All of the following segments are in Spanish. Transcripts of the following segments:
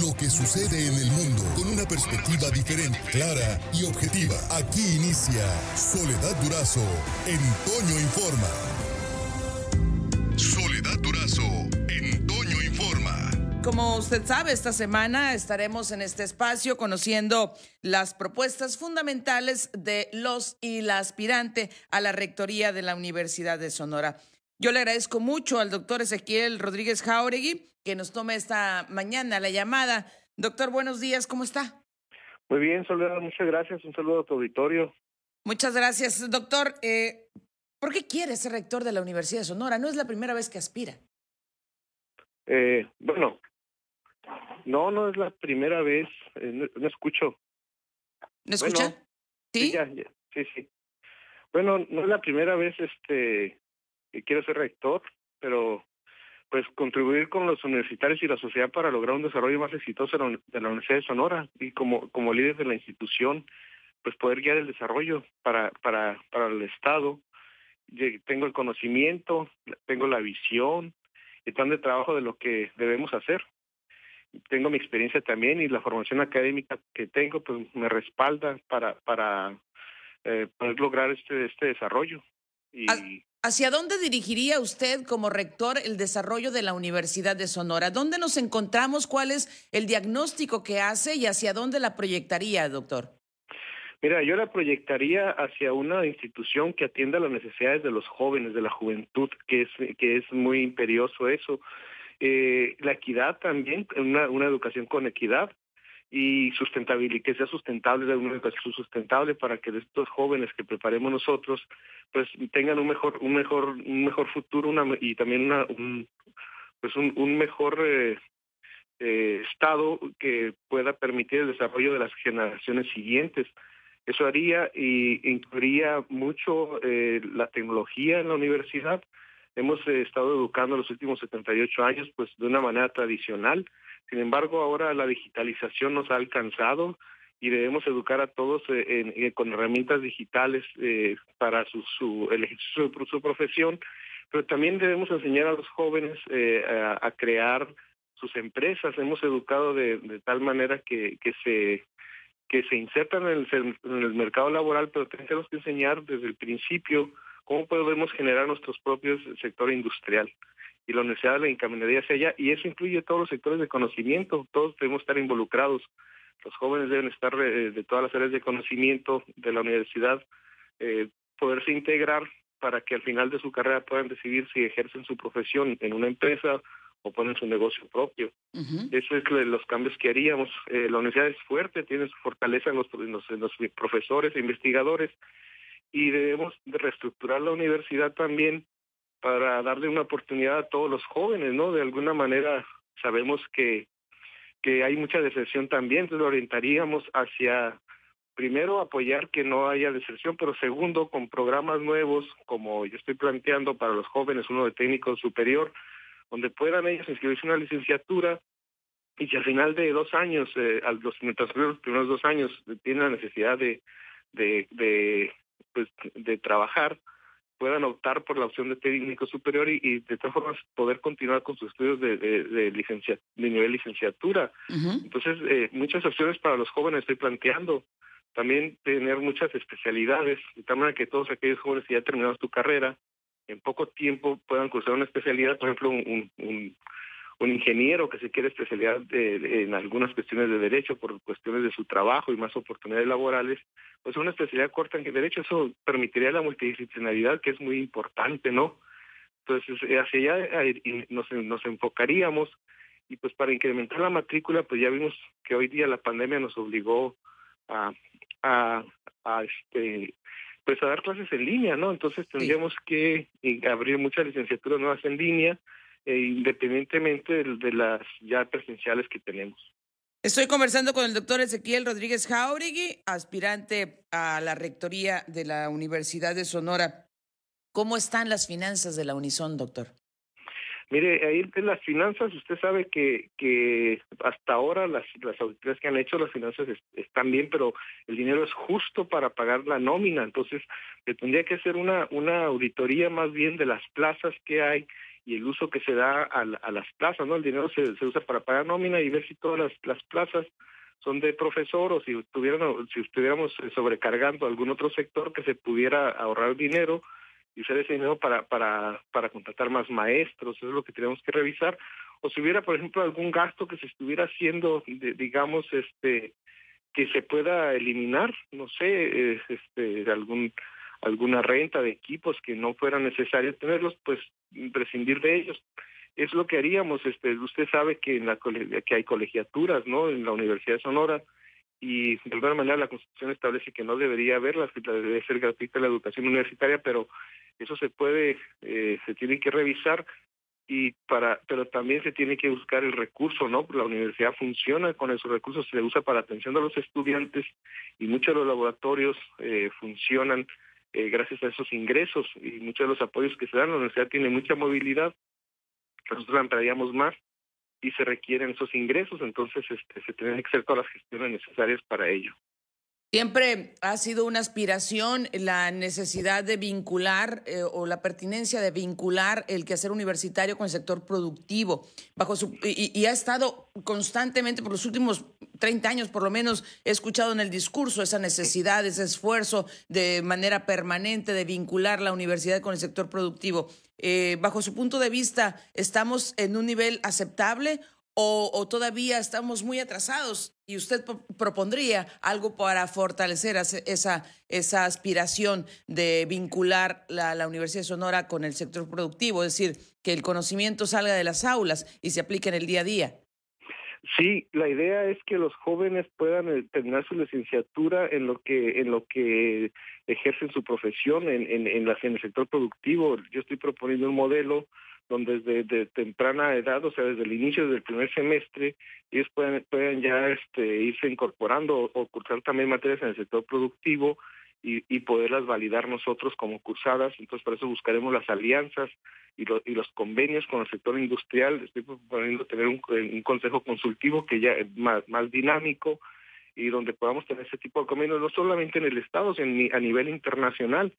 lo que sucede en el mundo con una perspectiva diferente, clara y objetiva. Aquí inicia Soledad Durazo en Informa. Soledad Durazo en Informa. Como usted sabe, esta semana estaremos en este espacio conociendo las propuestas fundamentales de los y la aspirante a la rectoría de la Universidad de Sonora. Yo le agradezco mucho al doctor Ezequiel Rodríguez Jauregui que nos tome esta mañana la llamada. Doctor, buenos días, ¿cómo está? Muy bien, Soledad, muchas gracias. Un saludo a tu auditorio. Muchas gracias, doctor. Eh, ¿Por qué quiere ser rector de la Universidad de Sonora? No es la primera vez que aspira. Eh, bueno, no, no es la primera vez. Eh, no, escucho. ¿No escucha? ¿Sí? Sí, sí, sí. Bueno, no es la primera vez este quiero ser rector, pero pues contribuir con los universitarios y la sociedad para lograr un desarrollo más exitoso de la Universidad de Sonora y como, como líder de la institución, pues poder guiar el desarrollo para, para, para el Estado. Tengo el conocimiento, tengo la visión, el plan de trabajo de lo que debemos hacer. Tengo mi experiencia también y la formación académica que tengo, pues me respalda para, para eh, poder lograr este, este desarrollo. Y, ¿Hacia dónde dirigiría usted como rector el desarrollo de la Universidad de Sonora? ¿Dónde nos encontramos? ¿Cuál es el diagnóstico que hace y hacia dónde la proyectaría, doctor? Mira, yo la proyectaría hacia una institución que atienda las necesidades de los jóvenes, de la juventud, que es, que es muy imperioso eso. Eh, la equidad también, una, una educación con equidad, y sustentabilidad, que sea sustentable, de una educación sustentable para que estos jóvenes que preparemos nosotros, pues tengan un mejor, un mejor, un mejor futuro una, y también una, un, pues un, mejor eh, eh, estado que pueda permitir el desarrollo de las generaciones siguientes. Eso haría y incluiría mucho eh, la tecnología en la universidad. Hemos estado educando los últimos 78 años pues de una manera tradicional sin embargo, ahora la digitalización nos ha alcanzado y debemos educar a todos eh, eh, con herramientas digitales eh, para su, su, su, profesión, pero también debemos enseñar a los jóvenes a, crear sus empresas. Hemos educado de, tal manera que, que se insertan en el, en el mercado laboral, pero tenemos que enseñar desde el principio cómo podemos generar nuestros propios sector industrial y la universidad la encaminaría hacia allá y eso incluye todos los sectores de conocimiento, todos debemos estar involucrados, los jóvenes deben estar eh, de todas las áreas de conocimiento de la universidad, eh, poderse integrar para que al final de su carrera puedan decidir si ejercen su profesión en una empresa o ponen su negocio propio. Eso es los cambios que haríamos. Eh, la universidad es fuerte, tiene su fortaleza en los, en los profesores e investigadores y debemos de reestructurar la universidad también para darle una oportunidad a todos los jóvenes, ¿no? De alguna manera sabemos que, que hay mucha deserción también, entonces lo orientaríamos hacia, primero, apoyar que no haya deserción, pero segundo, con programas nuevos, como yo estoy planteando para los jóvenes, uno de técnico superior, donde puedan ellos inscribirse una licenciatura y si al final de dos años, eh, los, mientras los primeros dos años tienen la necesidad de, de, de, pues, de trabajar, puedan optar por la opción de técnico superior y, de todas formas poder continuar con sus estudios de, de, de, de nivel licenciatura. Entonces, eh, muchas opciones para los jóvenes estoy planteando. También tener muchas especialidades, de tal manera que todos aquellos jóvenes que ya terminaron su carrera, en poco tiempo puedan cursar una especialidad, por ejemplo, un, un, un ingeniero que se quiere especializar en algunas cuestiones de derecho por cuestiones de su trabajo y más oportunidades laborales, pues una especialidad corta en derecho, eso permitiría la multidisciplinaridad que es muy importante, ¿no? Entonces, eh, hacia allá eh, nos, nos enfocaríamos y pues para incrementar la matrícula, pues ya vimos que hoy día la pandemia nos obligó a, a, a este pues a dar clases en línea, ¿no? Entonces tendríamos que abrir muchas licenciaturas nuevas en línea, e independientemente de, las ya presenciales que tenemos. Estoy conversando con el doctor Ezequiel Rodríguez Jauregui, aspirante a la rectoría de la Universidad de Sonora. ¿Cómo están las finanzas de la Unison, doctor? Mire, ahí en las finanzas, usted sabe que, que hasta ahora las, las auditorías que han hecho, las finanzas están bien, pero el dinero es justo para pagar la nómina. Entonces, tendría que hacer una, una auditoría más bien de las plazas que hay y el uso que se da a, las plazas, ¿no? El dinero se, se, usa para pagar nómina y ver si todas las, las plazas son de profesor o si estuvieran, si estuviéramos sobrecargando algún otro sector que se pudiera ahorrar dinero y usar ese dinero para, para, para contratar más maestros, eso es lo que tenemos que revisar. O si hubiera, por ejemplo, algún gasto que se estuviera haciendo, digamos, este, que se pueda eliminar, no sé, este, algún alguna renta de equipos que no fuera necesario tenerlos, pues prescindir de ellos. Es lo que haríamos. Este, usted sabe que en la que hay colegiaturas, ¿no? En la Universidad de Sonora y de alguna manera la Constitución establece que no debería haberlas, que debe ser gratuita la educación universitaria, pero eso se puede, eh, se tiene que revisar y para, pero también se tiene que buscar el recurso, ¿no? La universidad funciona con esos recursos, se usa para atención a los estudiantes y muchos de los laboratorios eh, funcionan eh, gracias a esos ingresos y muchos de los apoyos que se dan. La universidad tiene mucha movilidad, nosotros ampliaríamos más y se requieren esos ingresos, entonces este, se tienen que hacer todas las gestiones necesarias para ello. Siempre ha sido una aspiración la necesidad de vincular eh, o la pertinencia de vincular el quehacer universitario con el sector productivo. Bajo su, y, ha estado constantemente por los últimos 30 años, por lo menos, he escuchado en el discurso esa necesidad, ese esfuerzo de manera permanente de vincular la universidad con el sector productivo. Eh, bajo su punto de vista, ¿estamos en un nivel aceptable o, todavía estamos muy atrasados y usted propondría algo para fortalecer esa, esa aspiración de vincular la, la, Universidad de Sonora con el sector productivo, es decir, que el conocimiento salga de las aulas y se aplique en el día a día. Sí, la idea es que los jóvenes puedan eh, terminar su licenciatura en lo que en lo que ejercen su profesión en, en, en, en el sector productivo. Yo estoy proponiendo un modelo donde desde temprana edad, o sea, desde el inicio del primer semestre, ellos pueden, pueden ya este, irse incorporando o, cursar también materias en el sector productivo y, y poderlas validar nosotros como cursadas. Entonces, por eso buscaremos las alianzas y, y los convenios con el sector industrial. Estoy proponiendo tener un, un consejo consultivo que ya es más, más dinámico y donde podamos tener ese tipo de convenios, no solamente en el Estado, sino a nivel internacional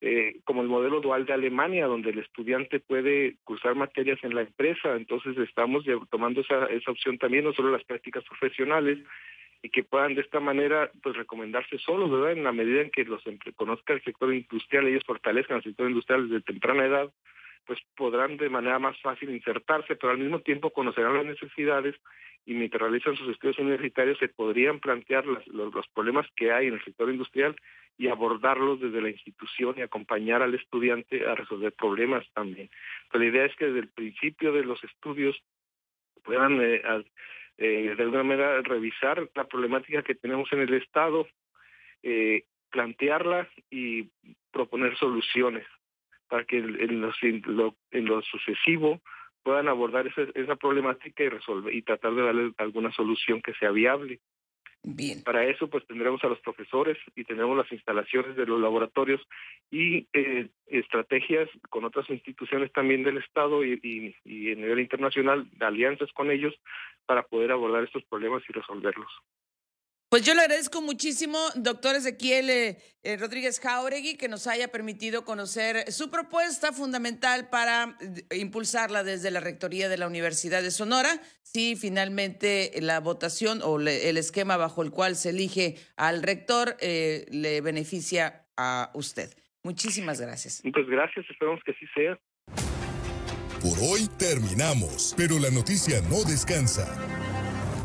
eh, como el modelo dual de Alemania, donde el estudiante puede cursar materias en la empresa. Entonces estamos tomando esa, esa opción también, no solo las prácticas profesionales, y que puedan de esta manera pues recomendarse solos, ¿verdad? En la medida en que los conozca el sector industrial, ellos fortalezcan el sector industrial desde temprana edad, pues podrán de manera más fácil insertarse, pero al mismo tiempo conocerán las necesidades y mientras realizan sus estudios universitarios se podrían plantear los, los, problemas que hay en el sector industrial y abordarlos desde la institución y acompañar al estudiante a resolver problemas también. Pero la idea es que desde el principio de los estudios puedan eh, eh, de alguna manera revisar la problemática que tenemos en el Estado, eh, plantearla y proponer soluciones para que en, los, en lo sucesivo puedan abordar esa, esa problemática y resolver y tratar de darle alguna solución que sea viable. Bien. Para eso, pues tendremos a los profesores y tendremos las instalaciones de los laboratorios y eh, estrategias con otras instituciones también del Estado y, y, y a nivel internacional, de alianzas con ellos para poder abordar estos problemas y resolverlos. Pues yo le agradezco muchísimo, doctor Ezequiel eh, eh, Rodríguez Jauregui, que nos haya permitido conocer su propuesta fundamental para eh, impulsarla desde la Rectoría de la Universidad de Sonora. Si finalmente la votación o el esquema bajo el cual se elige al rector le beneficia a usted. Muchísimas gracias. Muchas gracias, esperamos que así sea. Por hoy terminamos, pero la noticia no descansa.